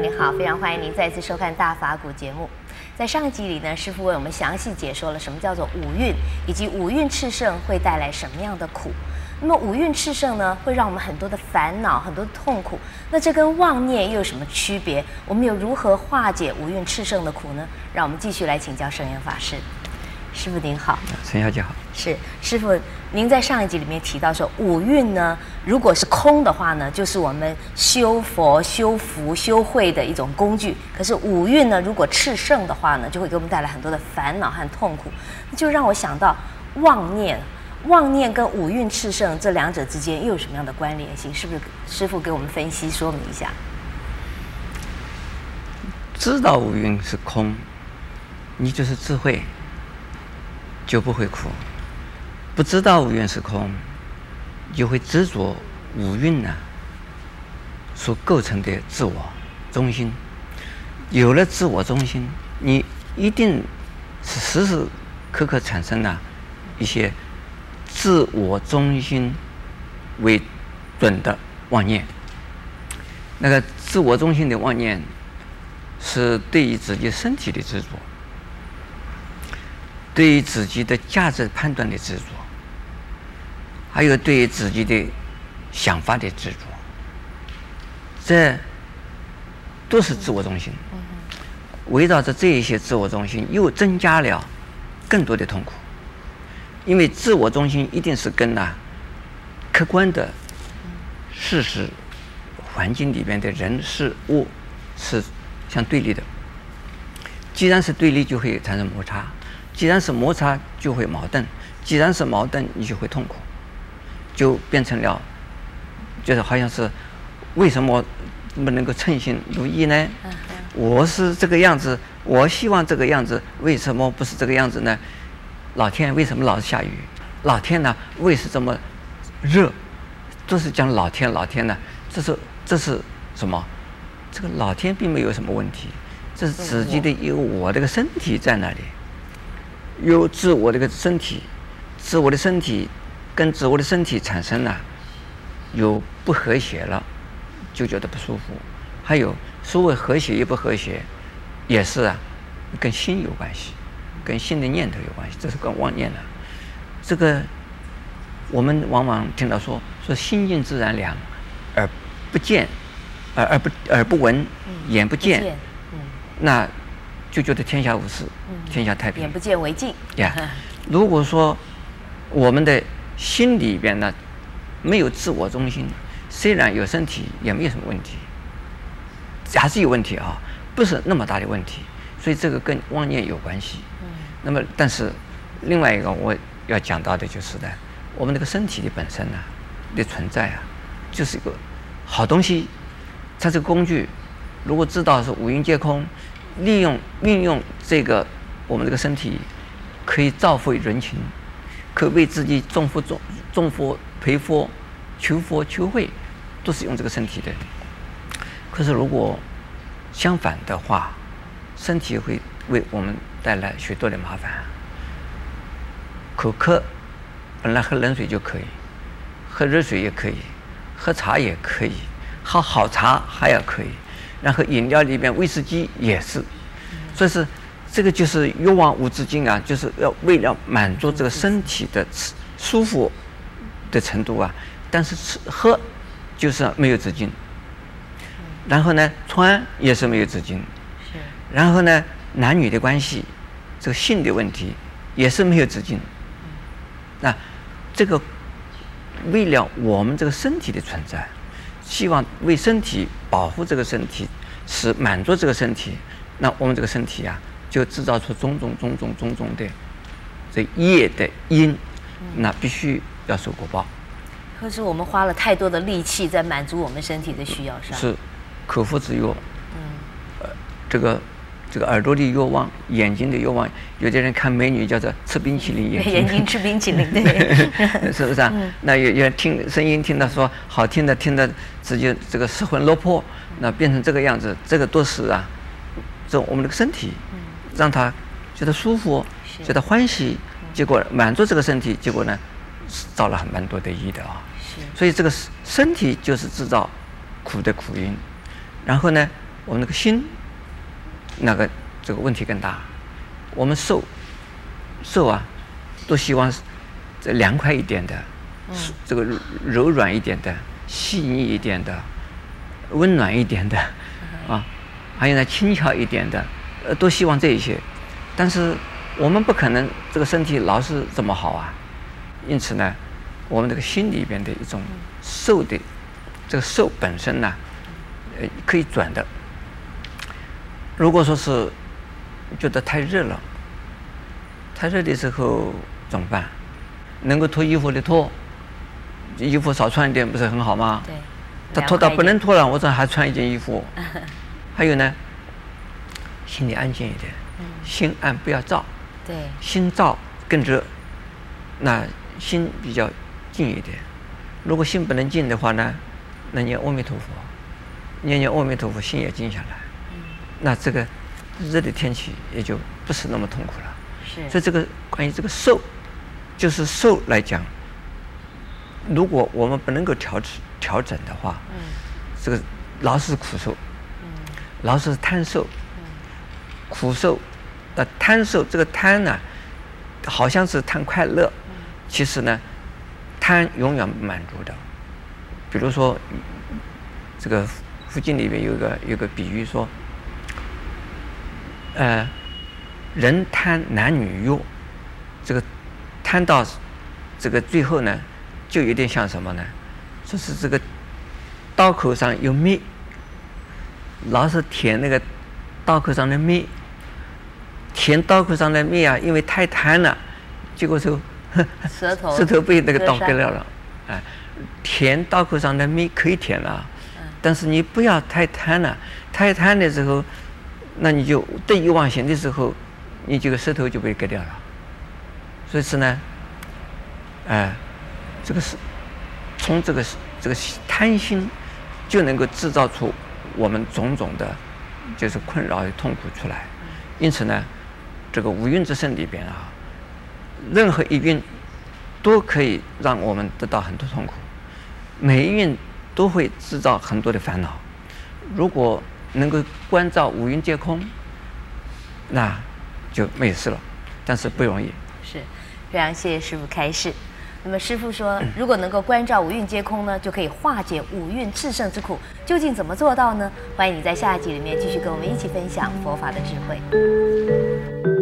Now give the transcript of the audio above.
你好，非常欢迎您再次收看《大法古》节目。在上一集里呢，师傅为我们详细解说了什么叫做五蕴，以及五蕴炽盛会带来什么样的苦。那么五蕴炽盛呢，会让我们很多的烦恼、很多的痛苦。那这跟妄念又有什么区别？我们又如何化解五蕴炽盛的苦呢？让我们继续来请教圣严法师。师傅您好，陈小姐好。是师父，您在上一集里面提到说，五蕴呢，如果是空的话呢，就是我们修佛、修福、修慧的一种工具。可是五蕴呢，如果炽盛的话呢，就会给我们带来很多的烦恼和痛苦。就让我想到妄念，妄念跟五蕴炽盛这两者之间又有什么样的关联性？是不是师傅给我们分析说明一下？知道五蕴是空，你就是智慧。就不会苦，不知道五蕴是空，就会执着五蕴呢所构成的自我中心。有了自我中心，你一定是时时刻刻产生了一些自我中心为准的妄念。那个自我中心的妄念，是对于自己身体的执着。对于自己的价值判断的执着，还有对于自己的想法的执着，这都是自我中心。围绕着这一些自我中心，又增加了更多的痛苦。因为自我中心一定是跟呐客观的事实、环境里边的人事物是相对立的。既然是对立，就会产生摩擦。既然是摩擦，就会矛盾；既然是矛盾，你就会痛苦，就变成了，就是好像是，为什么不能够称心如意呢？我是这个样子，我希望这个样子，为什么不是这个样子呢？老天为什么老是下雨？老天呢，为什么这么热？都是讲老天，老天呢？这是这是什么？这个老天并没有什么问题，这是自己的有我这个身体在那里。有自我这个身体，自我的身体跟植物的身体产生了有不和谐了，就觉得不舒服。还有所谓和谐与不和谐，也是啊，跟心有关系，跟心的念头有关系，这是跟妄念的。这个我们往往听到说说心静自然凉，耳不见，耳而不耳不闻，眼不见，嗯，那。就觉得天下无事，天下太平。眼不见为净。呀，如果说我们的心里边呢，没有自我中心，虽然有身体，也没有什么问题，还是有问题啊，不是那么大的问题。所以这个跟妄念有关系。嗯。那么，但是另外一个我要讲到的就是呢，我们这个身体的本身呢的存在啊，就是一个好东西。它这个工具，如果知道是五蕴皆空。利用运用这个我们这个身体，可以造福于人群，可为自己种福种种福培福求佛求慧，都是用这个身体的。可是如果相反的话，身体会为我们带来许多的麻烦。口渴，本来喝冷水就可以，喝热水也可以，喝茶也可以，喝好茶还要可以。然后饮料里面威士忌也是，所以是这个就是欲望无止境啊，就是要为了满足这个身体的舒服的程度啊。但是吃喝就是没有止境，然后呢穿也是没有止境，然后呢男女的关系，这个性的问题也是没有止境。那这个为了我们这个身体的存在。希望为身体保护这个身体，是满足这个身体，那我们这个身体啊，就制造出种种种种种种的这业的因，那必须要受果报。可是我们花了太多的力气在满足我们身体的需要上。是，口腹之欲。嗯。呃，这个。这个耳朵的欲望，眼睛的欲望，有的人看美女叫做吃冰淇淋，眼睛，眼睛吃冰淇淋，对，是不是啊？嗯、那有有人听声音听到说好听的，听的直接这个失魂落魄，那变成这个样子，这个都是啊，这我们这个身体，让他觉得舒服，觉得欢喜，结果满足这个身体，结果呢，造了很蛮多的业的啊。所以这个身体就是制造苦的苦因，然后呢，我们那个心，那个这个问题更大。我们受受啊，都希望这凉快一点的，嗯、这个柔软一点的，细腻一点的，温暖一点的，嗯、啊，还有呢轻巧一点的，呃，都希望这一些。但是我们不可能这个身体老是这么好啊，因此呢，我们这个心里边的一种受的这个受本身呢，呃，可以转的。如果说是觉得太热了，太热的时候怎么办？能够脱衣服的脱，衣服少穿一点不是很好吗？对。他脱到不能脱了，我这还穿一件衣服。还有呢，心里安静一点，心安不要躁。对。心躁更热，那心比较静一点。如果心不能静的话呢，那念阿弥陀佛，念念阿弥陀佛，心也静下来。那这个热的天气也就不是那么痛苦了。是。所以这个关于这个受，就是受来讲，如果我们不能够调整调整的话，嗯，这个老是苦受，嗯，老是贪受，嗯，苦受，呃贪受这个贪呢，好像是贪快乐，其实呢，贪永远不满足的。比如说，这个附近里面有一个有个比喻说。呃，人贪男女欲，这个贪到这个最后呢，就有点像什么呢？就是这个刀口上有蜜，老是舔那个刀口上的蜜，舔刀口上的蜜啊，因为太贪了，结果就舌头 舌头被那个刀割掉了。哎，舔刀口上的蜜可以舔了，但是你不要太贪了，太贪的时候。那你就得意忘形的时候，你这个舌头就被割掉了。所以是呢，哎、呃，这个是从这个这个贪心就能够制造出我们种种的，就是困扰与痛苦出来。因此呢，这个五蕴之身里边啊，任何一蕴都可以让我们得到很多痛苦，每一蕴都会制造很多的烦恼。如果能够观照五蕴皆空，那就没事了，但是不容易。是，非常谢谢师父开示。那么师父说，如果能够观照五蕴皆空呢，就可以化解五蕴炽盛之苦。究竟怎么做到呢？欢迎你在下一集里面继续跟我们一起分享佛法的智慧。